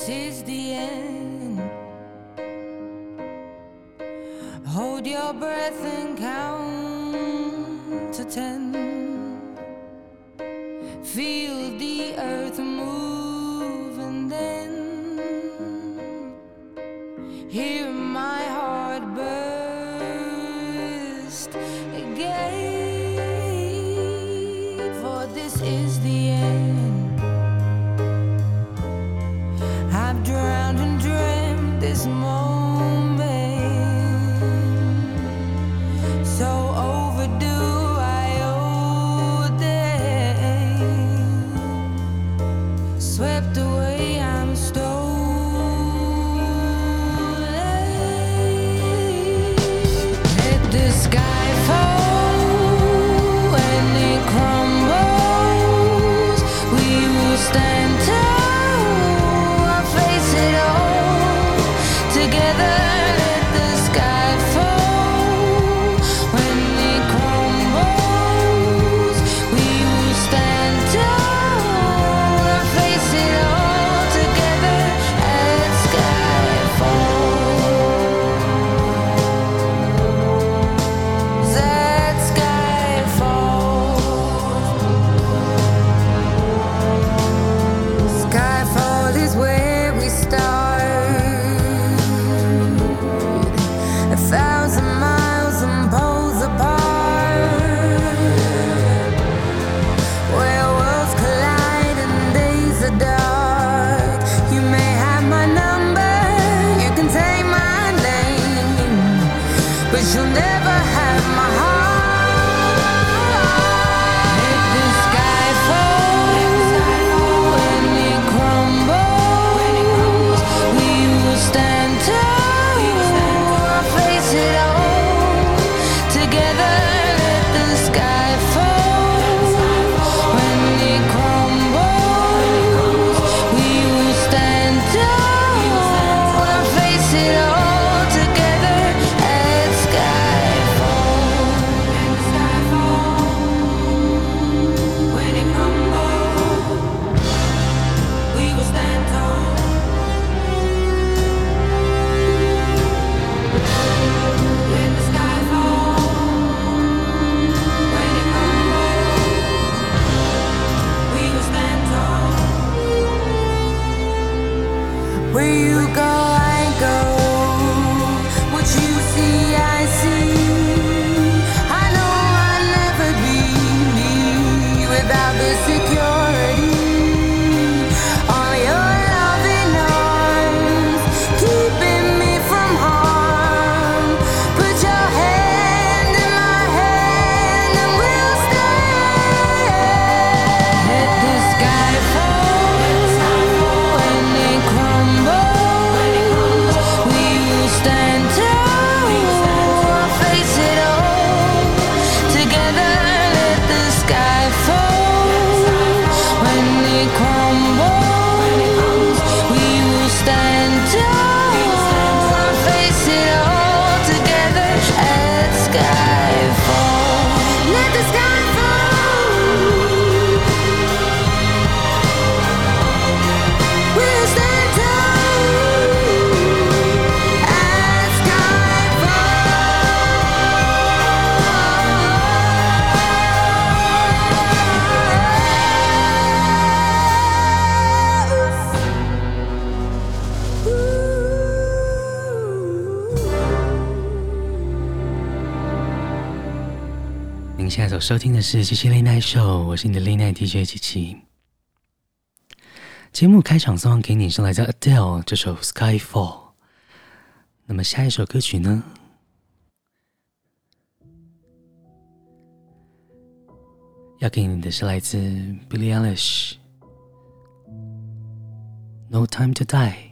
This is the end. Oh, hole and it crumbles 收听的是七七 lina show 我是你的 lina dj 七七节目开场送给你是来自 adele 这首 skyfall 那么下一首歌曲呢要给你的是来自 billie eilish no time to die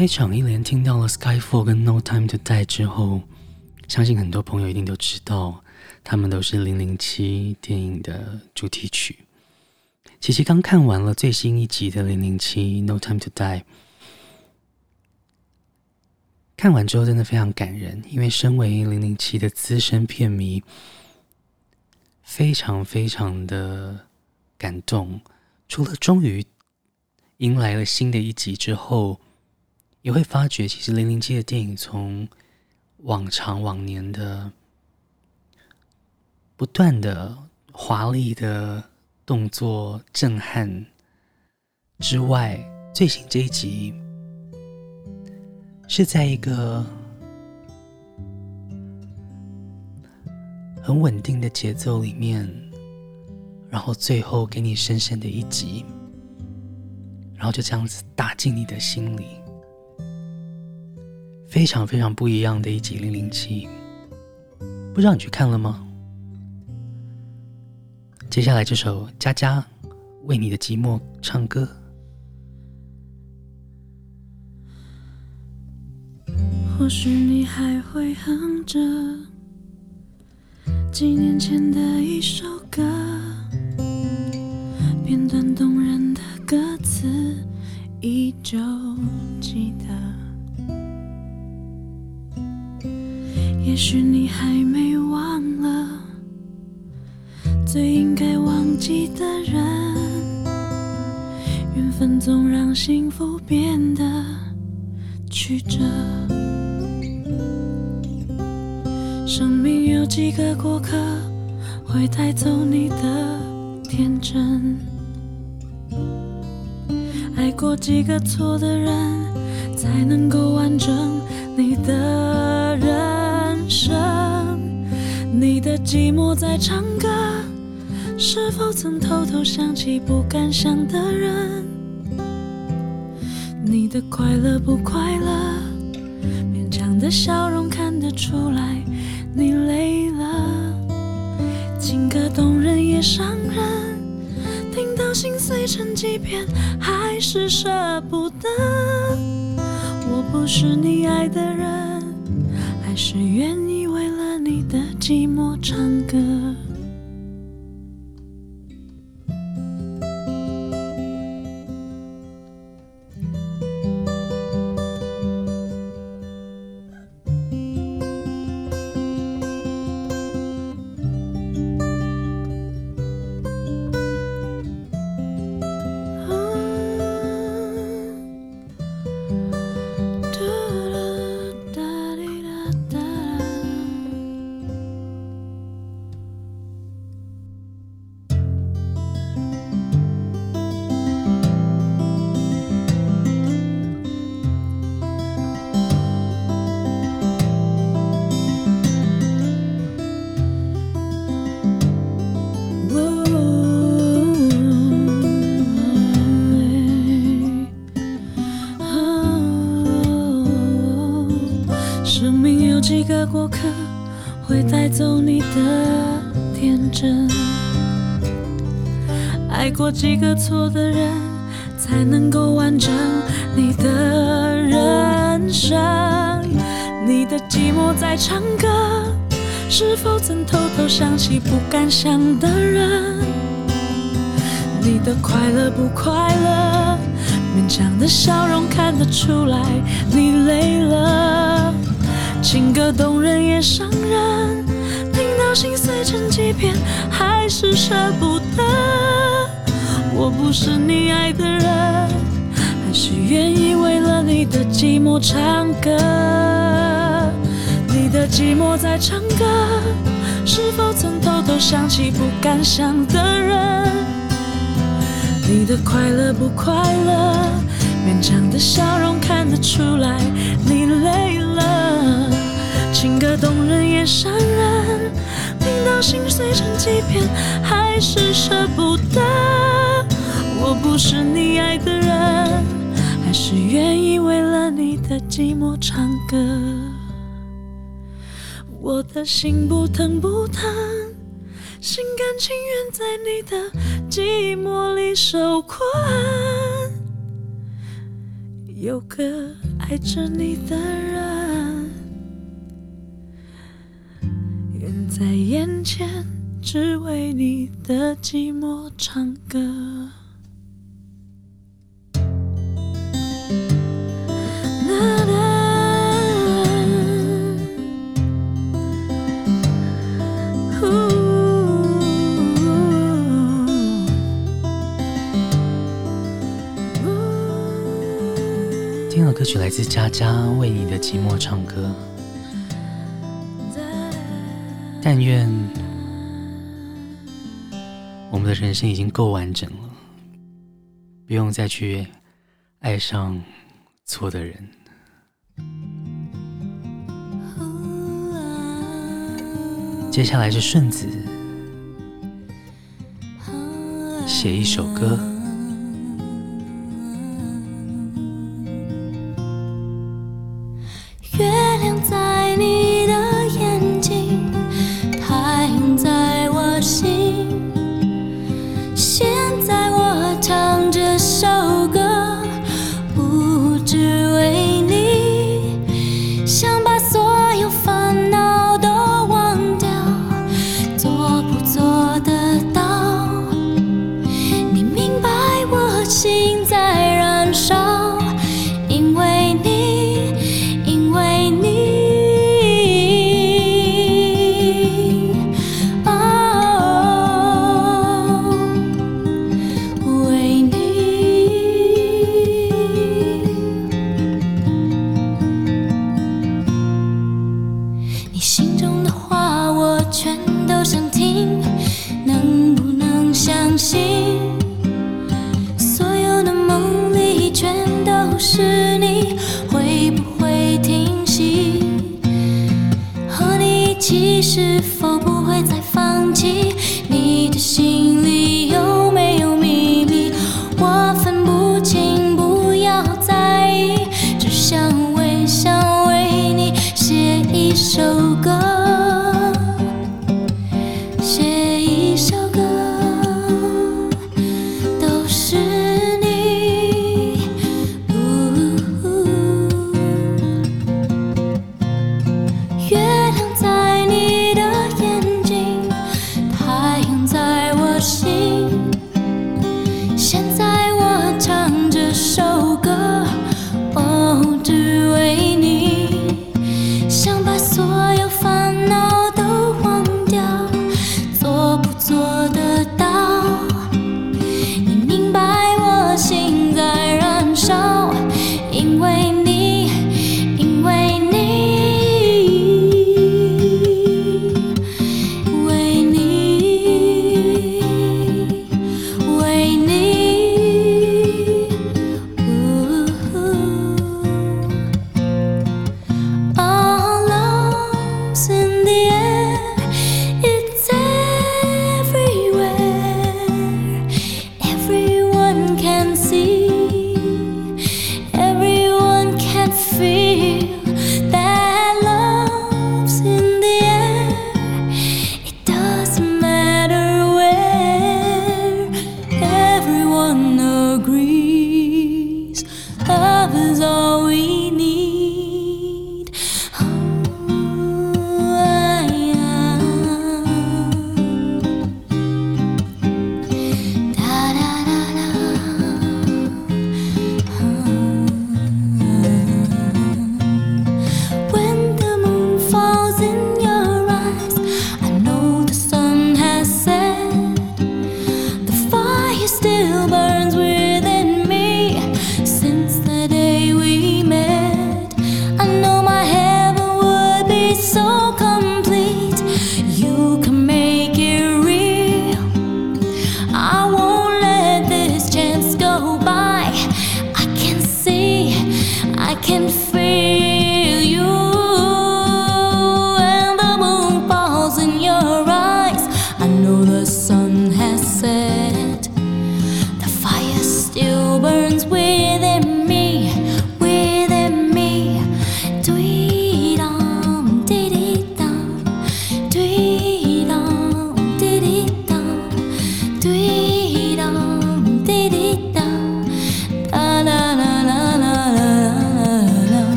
开场一连听到了 Skyfall 跟 No Time to Die 之后，相信很多朋友一定都知道，他们都是《零零七》电影的主题曲。琪琪刚看完了最新一集的《零零七 No Time to Die》，看完之后真的非常感人，因为身为《零零七》的资深片迷，非常非常的感动。除了终于迎来了新的一集之后，也会发觉，其实《零零七》的电影从往常往年的不断的华丽的动作震撼之外，最新这一集是在一个很稳定的节奏里面，然后最后给你深深的一击，然后就这样子打进你的心里。非常非常不一样的一集《零零七》，不知道你去看了吗？接下来这首《佳佳为你的寂寞唱歌》，或许你还会哼着几年前的一首歌，片段动人的歌词依旧许你还没忘了最应该忘记的人，缘分总让幸福变得曲折。生命有几个过客，会带走你的天真？爱过几个错的人，才能够完整你的你的寂寞在唱歌，是否曾偷偷想起不敢想的人？你的快乐不快乐？勉强的笑容看得出来。你累了，情歌动人也伤人，听到心碎成几片，还是舍不得。我不是你爱的人，还是愿意寂寞唱歌。过客会带走你的天真，爱过几个错的人，才能够完整你的人生。你的寂寞在唱歌，是否曾偷偷想起不敢想的人？你的快乐不快乐？勉强的笑容看得出来，你累了。情歌动人也伤人，听到心碎成几片，还是舍不得。我不是你爱的人，还是愿意为了你的寂寞唱歌。你的寂寞在唱歌，是否曾偷偷想起不敢想的人？你的快乐不快乐？勉强的笑容看得出来，你累。情歌动人也伤人，听到心碎成几片，还是舍不得。我不是你爱的人，还是愿意为了你的寂寞唱歌。我的心不疼不疼，心甘情愿在你的寂寞里受困。有个爱着你的人。在眼前，只为你的寂寞唱歌。听了歌曲来自佳佳，为你的寂寞唱歌。但愿我们的人生已经够完整了，不用再去爱上错的人。接下来是顺子写一首歌，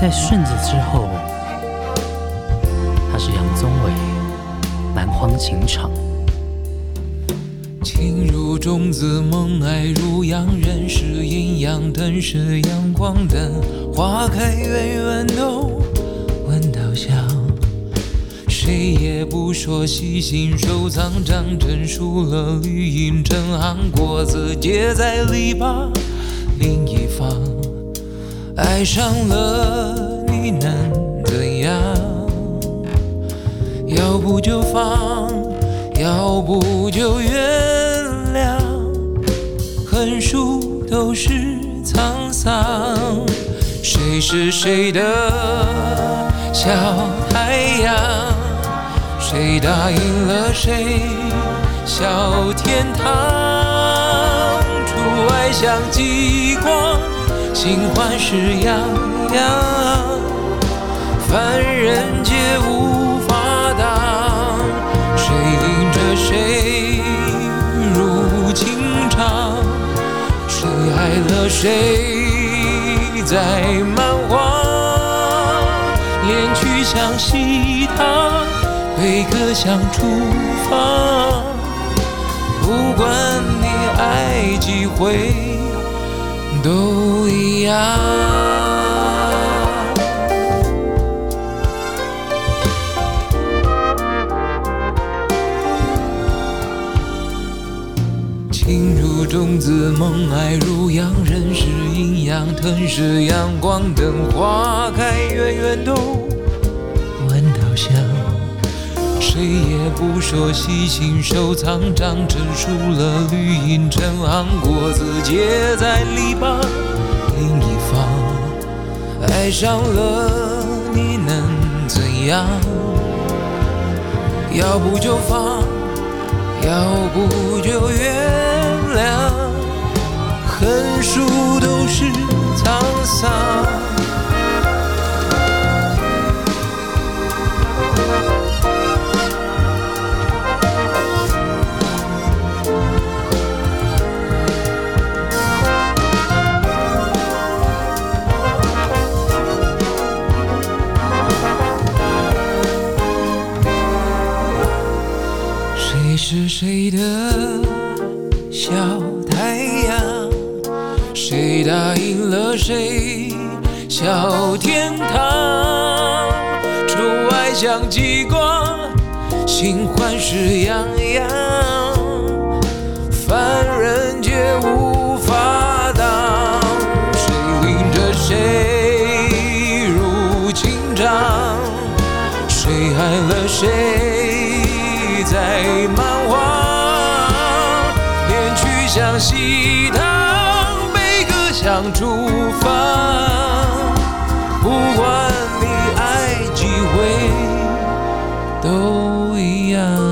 在顺子之后，他是杨宗纬，《蛮荒情场》。情如种子，梦爱如阳，人是阴阳，灯是阳光灯，花开远远都闻到香。谁也不说细心收藏，张针数了绿荫成行，果子结在篱笆另一方。爱上了你能怎样？要不就放，要不就原谅。横竖都是沧桑，谁是谁的小太阳？谁答应了谁小天堂？出外像极光。心欢事洋洋，凡人皆无法挡。谁领着谁入情场？爱了谁？在漫画，恋曲向西塔，贝壳像厨房。不管你爱几回，都情如。种子梦爱如阳，人是阴阳，吞噬阳光，等花开，远远都闻到香。谁也不说细心收藏，长成熟了绿荫成行，果子结在篱笆另一方。爱上了你能怎样？要不就放，要不就原谅横竖都是沧桑。是谁的小太阳？谁答应了谁？小天堂，宠爱像极光，新欢是洋洋，凡人皆无法挡。谁领着谁入情场？谁爱了谁？曲像西塔。像厨房，不管你爱几回，都一样。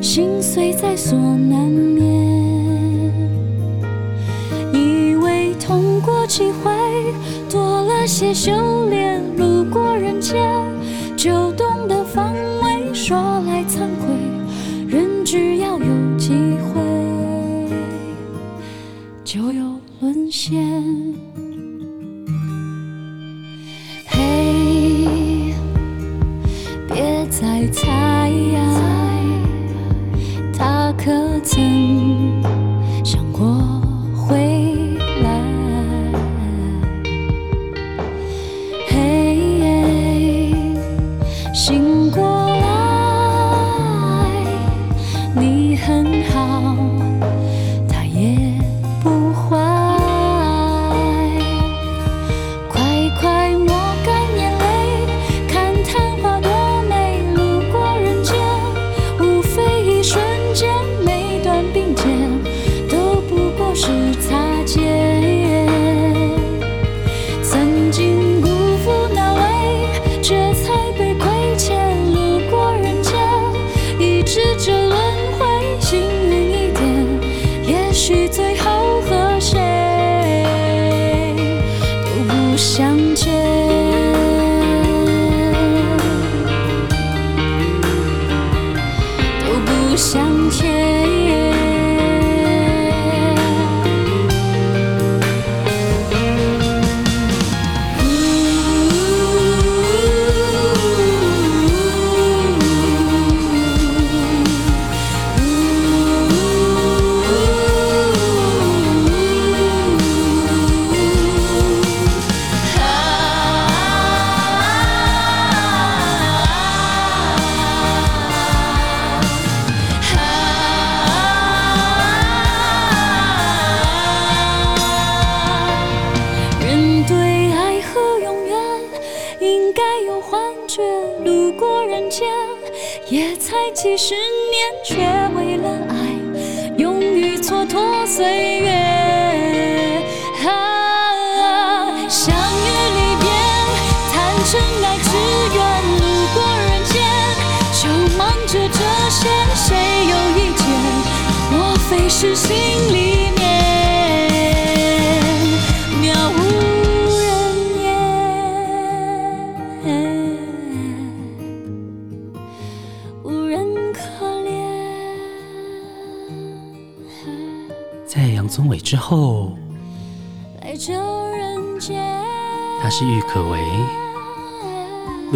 心碎在所难免。以为痛过几回，多了些修炼。路过人间，就懂得防卫。说来惭愧，人只要有机会，就有沦陷。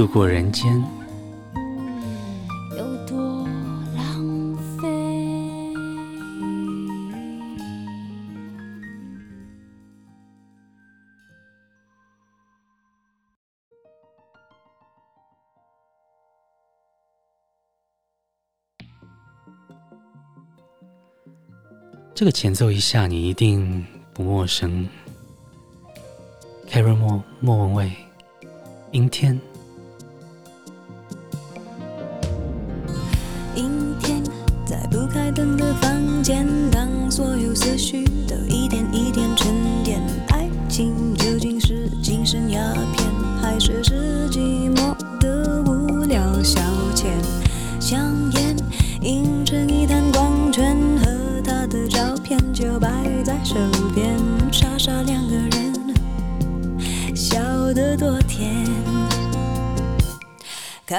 度过人间。这个前奏一下，你一定不陌生。carry 莫莫文蔚，阴天。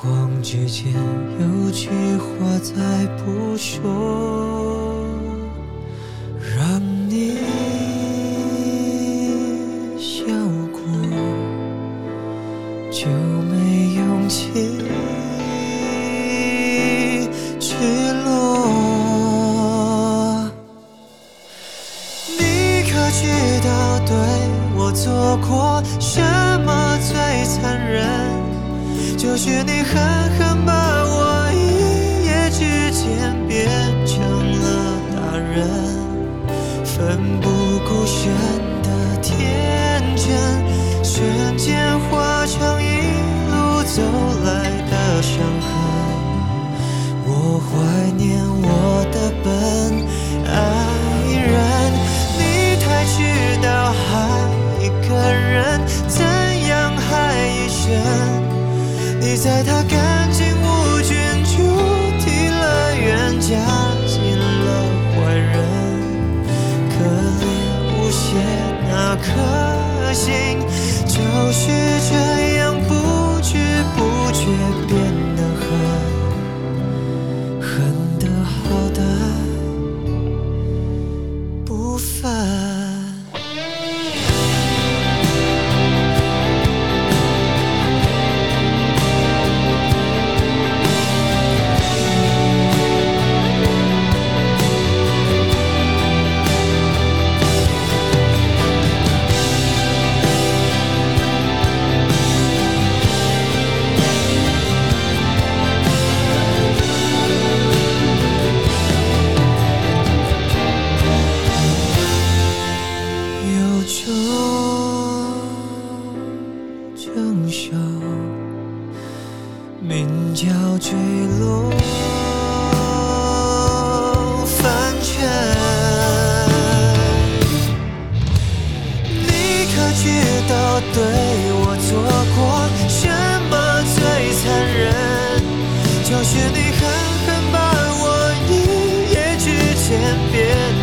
光之间有句话再不说让你笑过就没勇气你在他干名叫坠落凡尘你可知道对我做过什么最残忍？就是你狠狠把我一夜之间变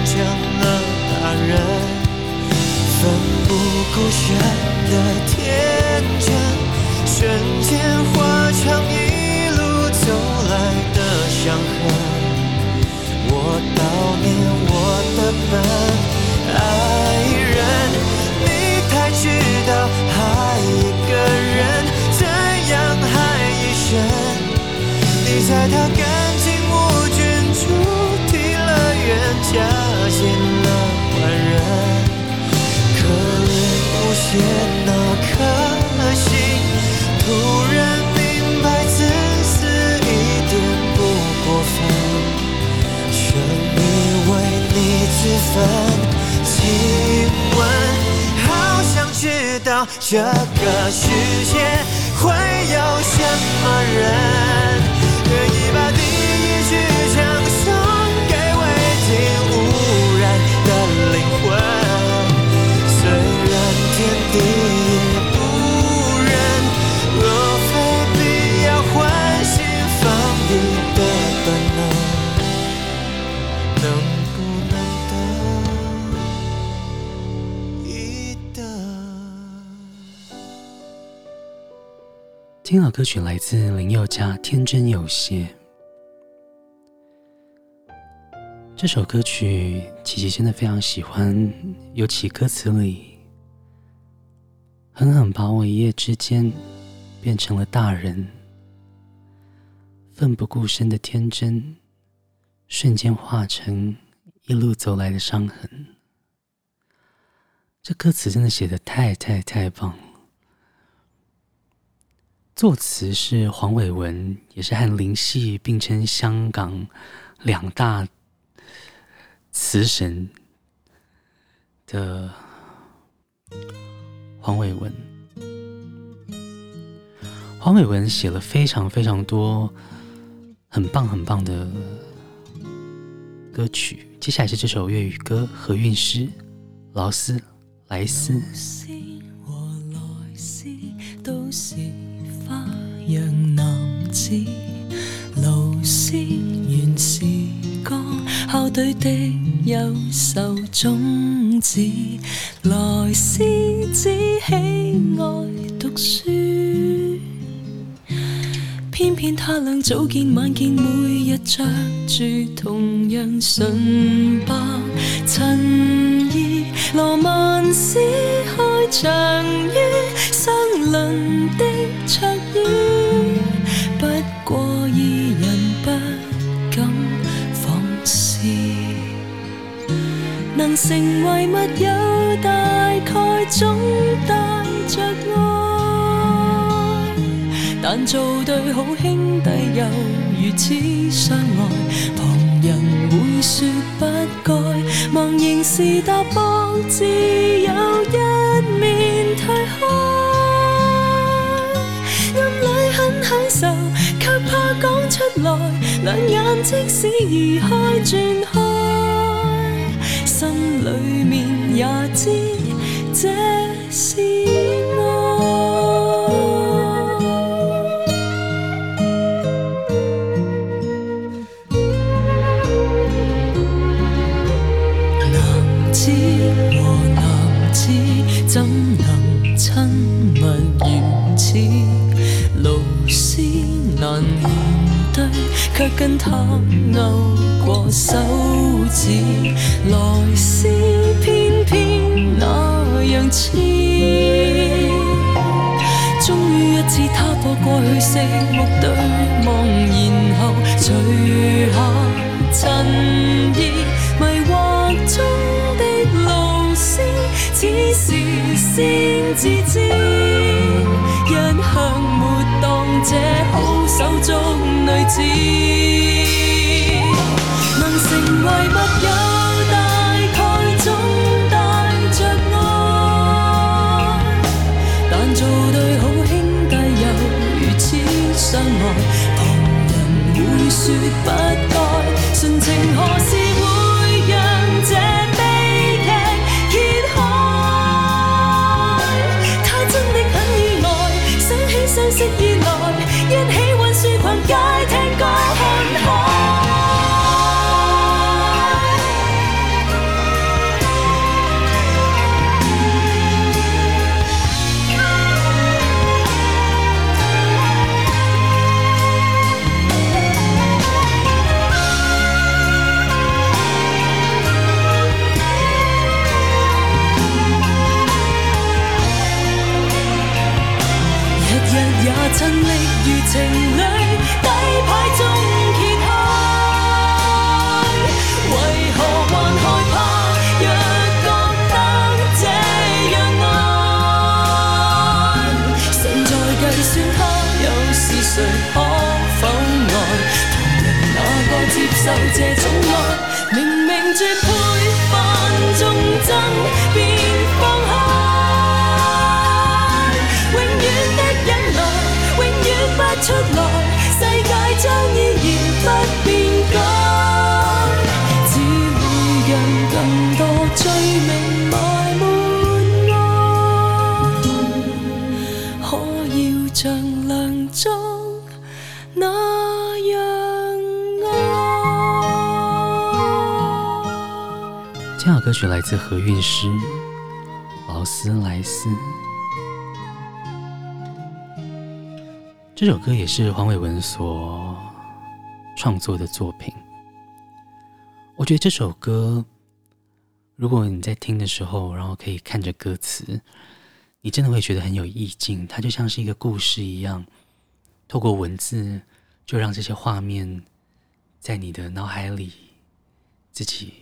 成了大人。奋不顾身的天真人间化成一路走来的伤痕，我悼念我的笨，爱人，你太知道爱一个人怎样爱一生，你在他干净无菌主题乐园，加进了万人可怜无邪那颗。突然明白，自私一点不过分，全因为你自焚。请问，好想知道这个世界会有什么人，愿意把第一支枪送给未经污染的灵魂？虽然天地。听老歌曲来自林宥嘉《天真有邪》这首歌曲，琪琪真的非常喜欢，尤其歌词里狠狠把我一夜之间变成了大人，奋不顾身的天真，瞬间化成一路走来的伤痕。这歌词真的写的太太太棒了。作词是黄伟文，也是和林夕并称香港两大词神的黄伟文。黄伟文写了非常非常多很棒很棒的歌曲，接下来是这首粤语歌《何韵诗》，劳斯莱斯。花让男子老师原是个校队的优秀种子，莱斯只喜爱读书，偏偏他俩早见晚见，每日着住同样纯白衬衣，罗曼史开场于相邻的桌椅。能成为密友，大概总带着爱，但做对好兄弟又如此相爱，旁人会说不该。茫然时踏步，自有一面退开。暗里很享受，却怕讲出来，两眼即使移开转开。心里面也知这是却跟他勾过手指。来思偏偏那样痴，终于一次他躲过去，四目对望，然后除下衬衣，迷惑中的露丝，此时先自知，能成为密友大概总带着爱但做对好兄弟又如此相爱旁人会说不曲来自何韵诗，劳斯莱斯。这首歌也是黄伟文所创作的作品。我觉得这首歌，如果你在听的时候，然后可以看着歌词，你真的会觉得很有意境。它就像是一个故事一样，透过文字，就让这些画面在你的脑海里自己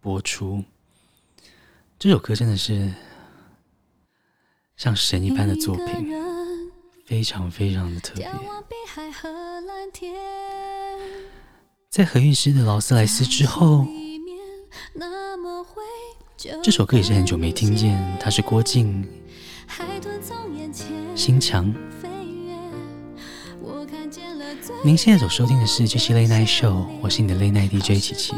播出。这首歌真的是像神一般的作品。非常非常的特别。在何韵诗的劳斯莱斯之后，这首歌也是很久没听见。它是郭靖、心墙。您现在所收听的是《JC Late Night Show》，我是你的 Late Night DJ 琪琪。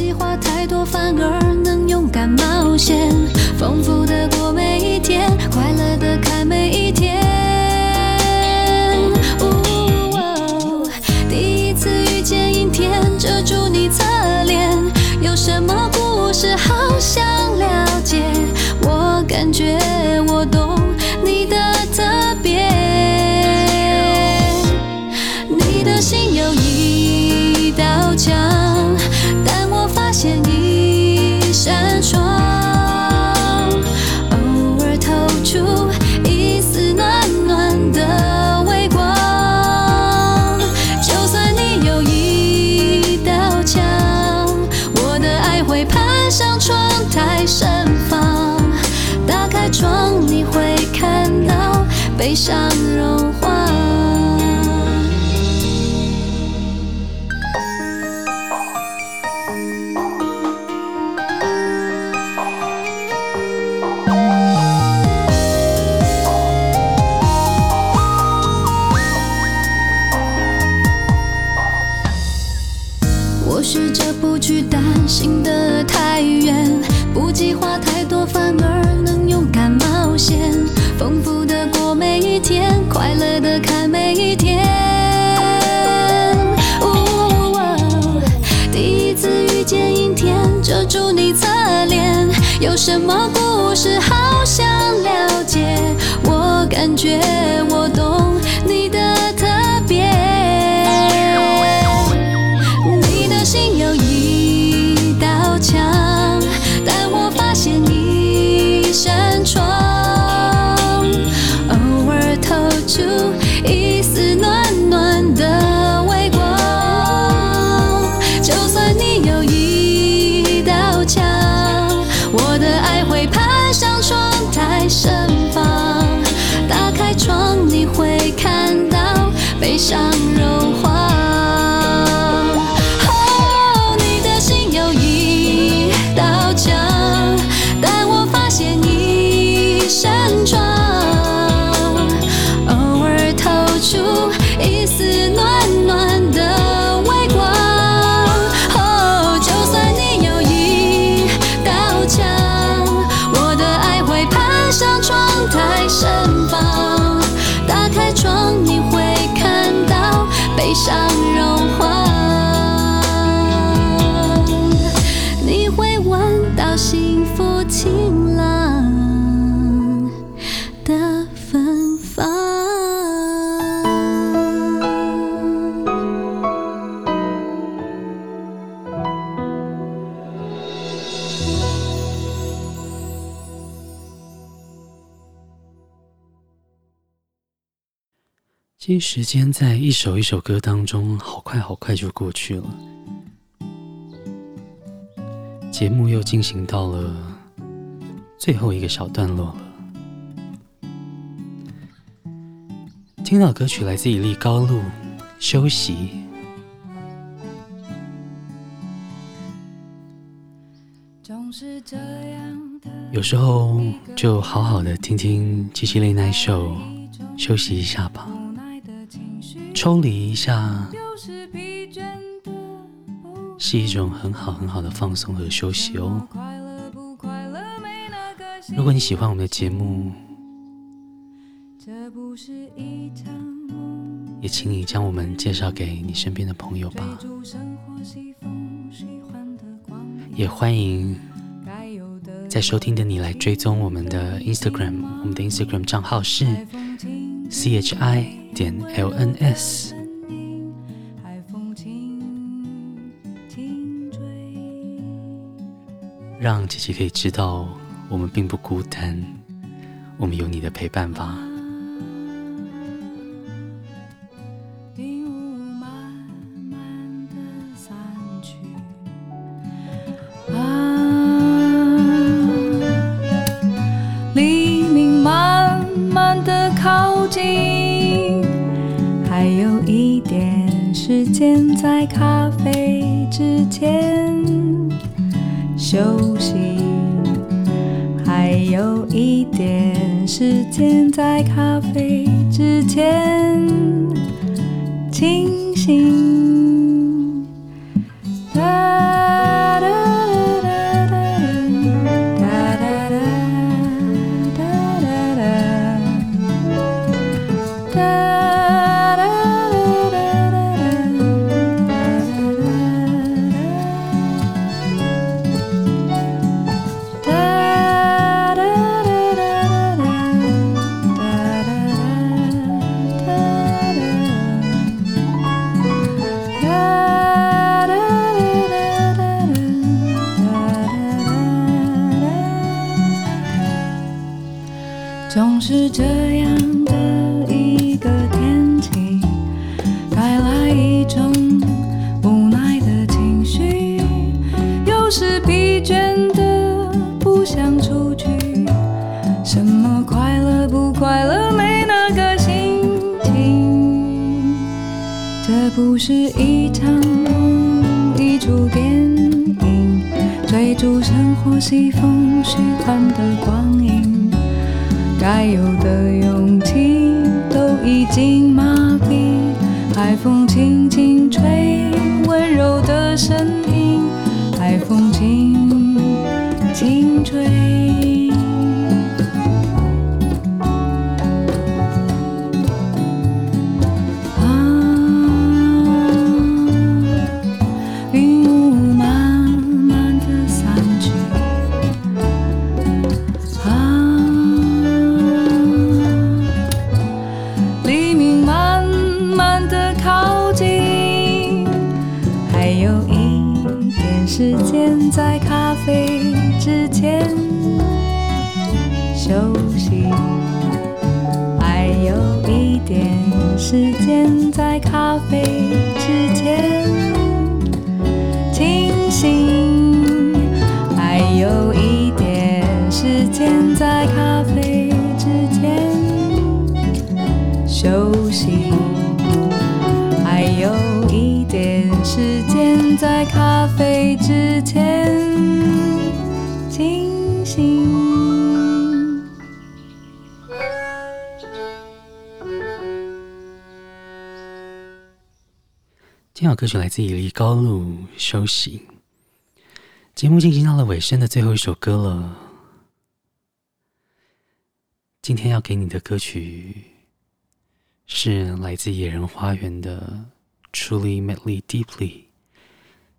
计划太多，反而能勇敢冒险，丰富的过每一天，快乐的看每一天。哦，第一次遇见阴天，遮住你侧脸，有什么故事好想了解？我感觉悲伤融化。其实时间在一首一首歌当中，好快好快就过去了。节目又进行到了最后一个小段落了。听到歌曲来自一粒高露，休息。有时候就好好的听听《JC Late Night Show》，休息一下吧。抽离一下，是一种很好很好的放松和休息哦。如果你喜欢我们的节目，也请你将我们介绍给你身边的朋友吧。也欢迎在收听的你来追踪我们的 Instagram，我们的 Instagram 账号是 CHI。点 LNS，让姐姐可以知道我们并不孤单，我们有你的陪伴吧。雾慢慢的散去，啊，黎明慢慢的靠近，还有一点时间，在咖啡之前休息。还有一点时间在咖啡之前清醒。是一场梦，一出电影，追逐生活西风虚幻的光影，该有的勇气都已经麻痹。海风轻轻吹，温柔的声音，海风轻轻吹。自伊犁高路休息。节目进行到了尾声的最后一首歌了。今天要给你的歌曲是来自野人花园的《Truly Madly Deeply》。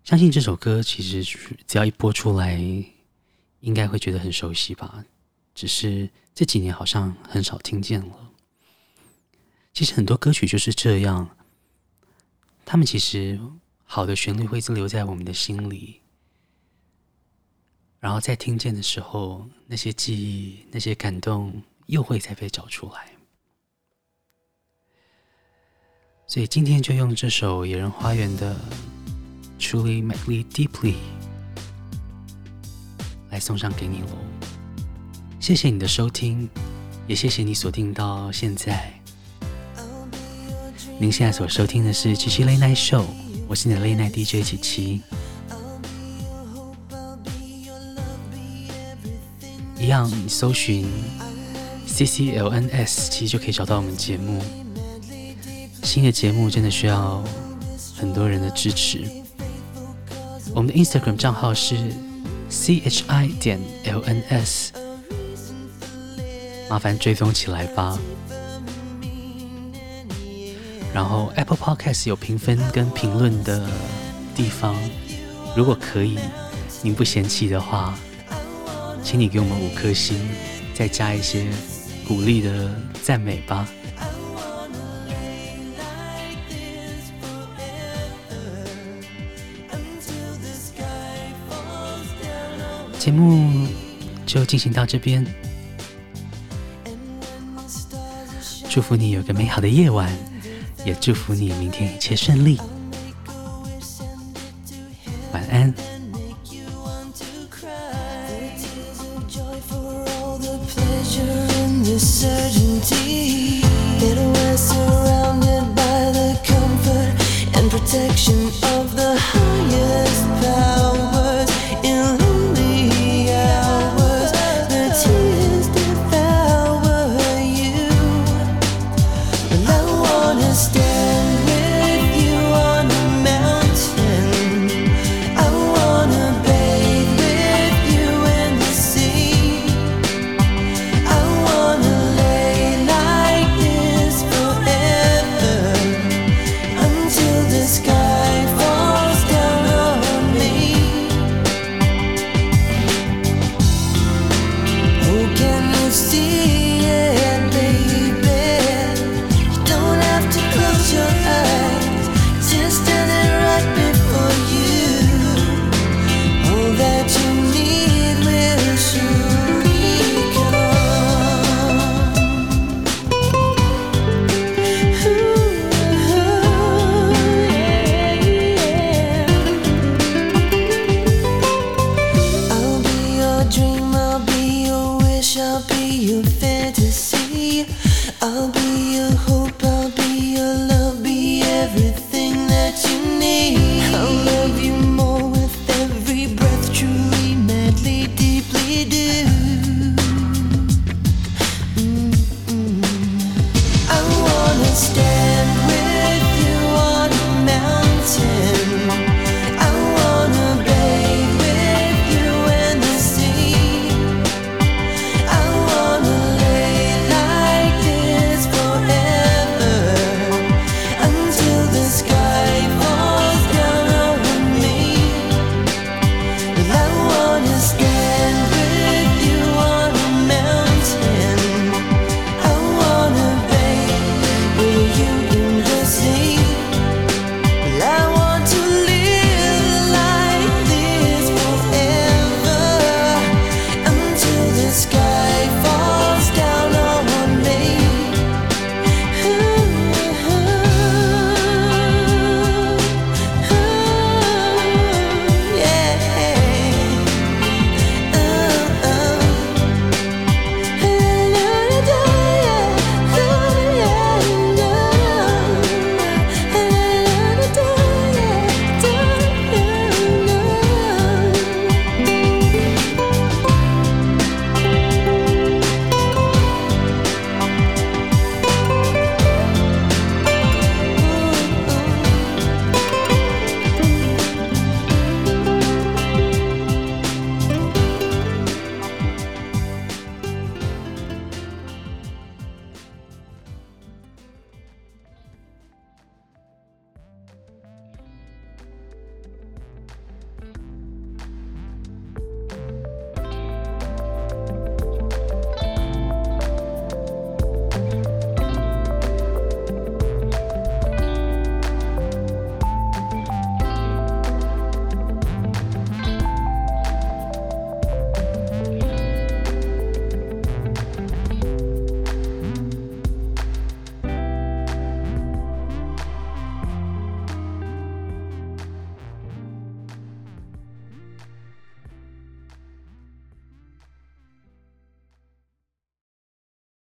相信这首歌其实只要一播出来，应该会觉得很熟悉吧？只是这几年好像很少听见了。其实很多歌曲就是这样。他们其实好的旋律会一直留在我们的心里，然后在听见的时候，那些记忆、那些感动又会再被找出来。所以今天就用这首野人花园的《Truly Madly Deeply》来送上给你喽。谢谢你的收听，也谢谢你锁定到现在。您现在所收听的是七七 Late Night Show，我是你的 Late Night DJ 七七。一样，你搜寻 CCLNS，其实就可以找到我们节目。新的节目真的需要很多人的支持。我们的 Instagram 账号是 CHI 点 LNS，麻烦追踪起来吧。然后 Apple Podcast 有评分跟评论的地方，如果可以，您不嫌弃的话，请你给我们五颗星，再加一些鼓励的赞美吧。节目就进行到这边，祝福你有个美好的夜晚。也祝福你明天一切顺利，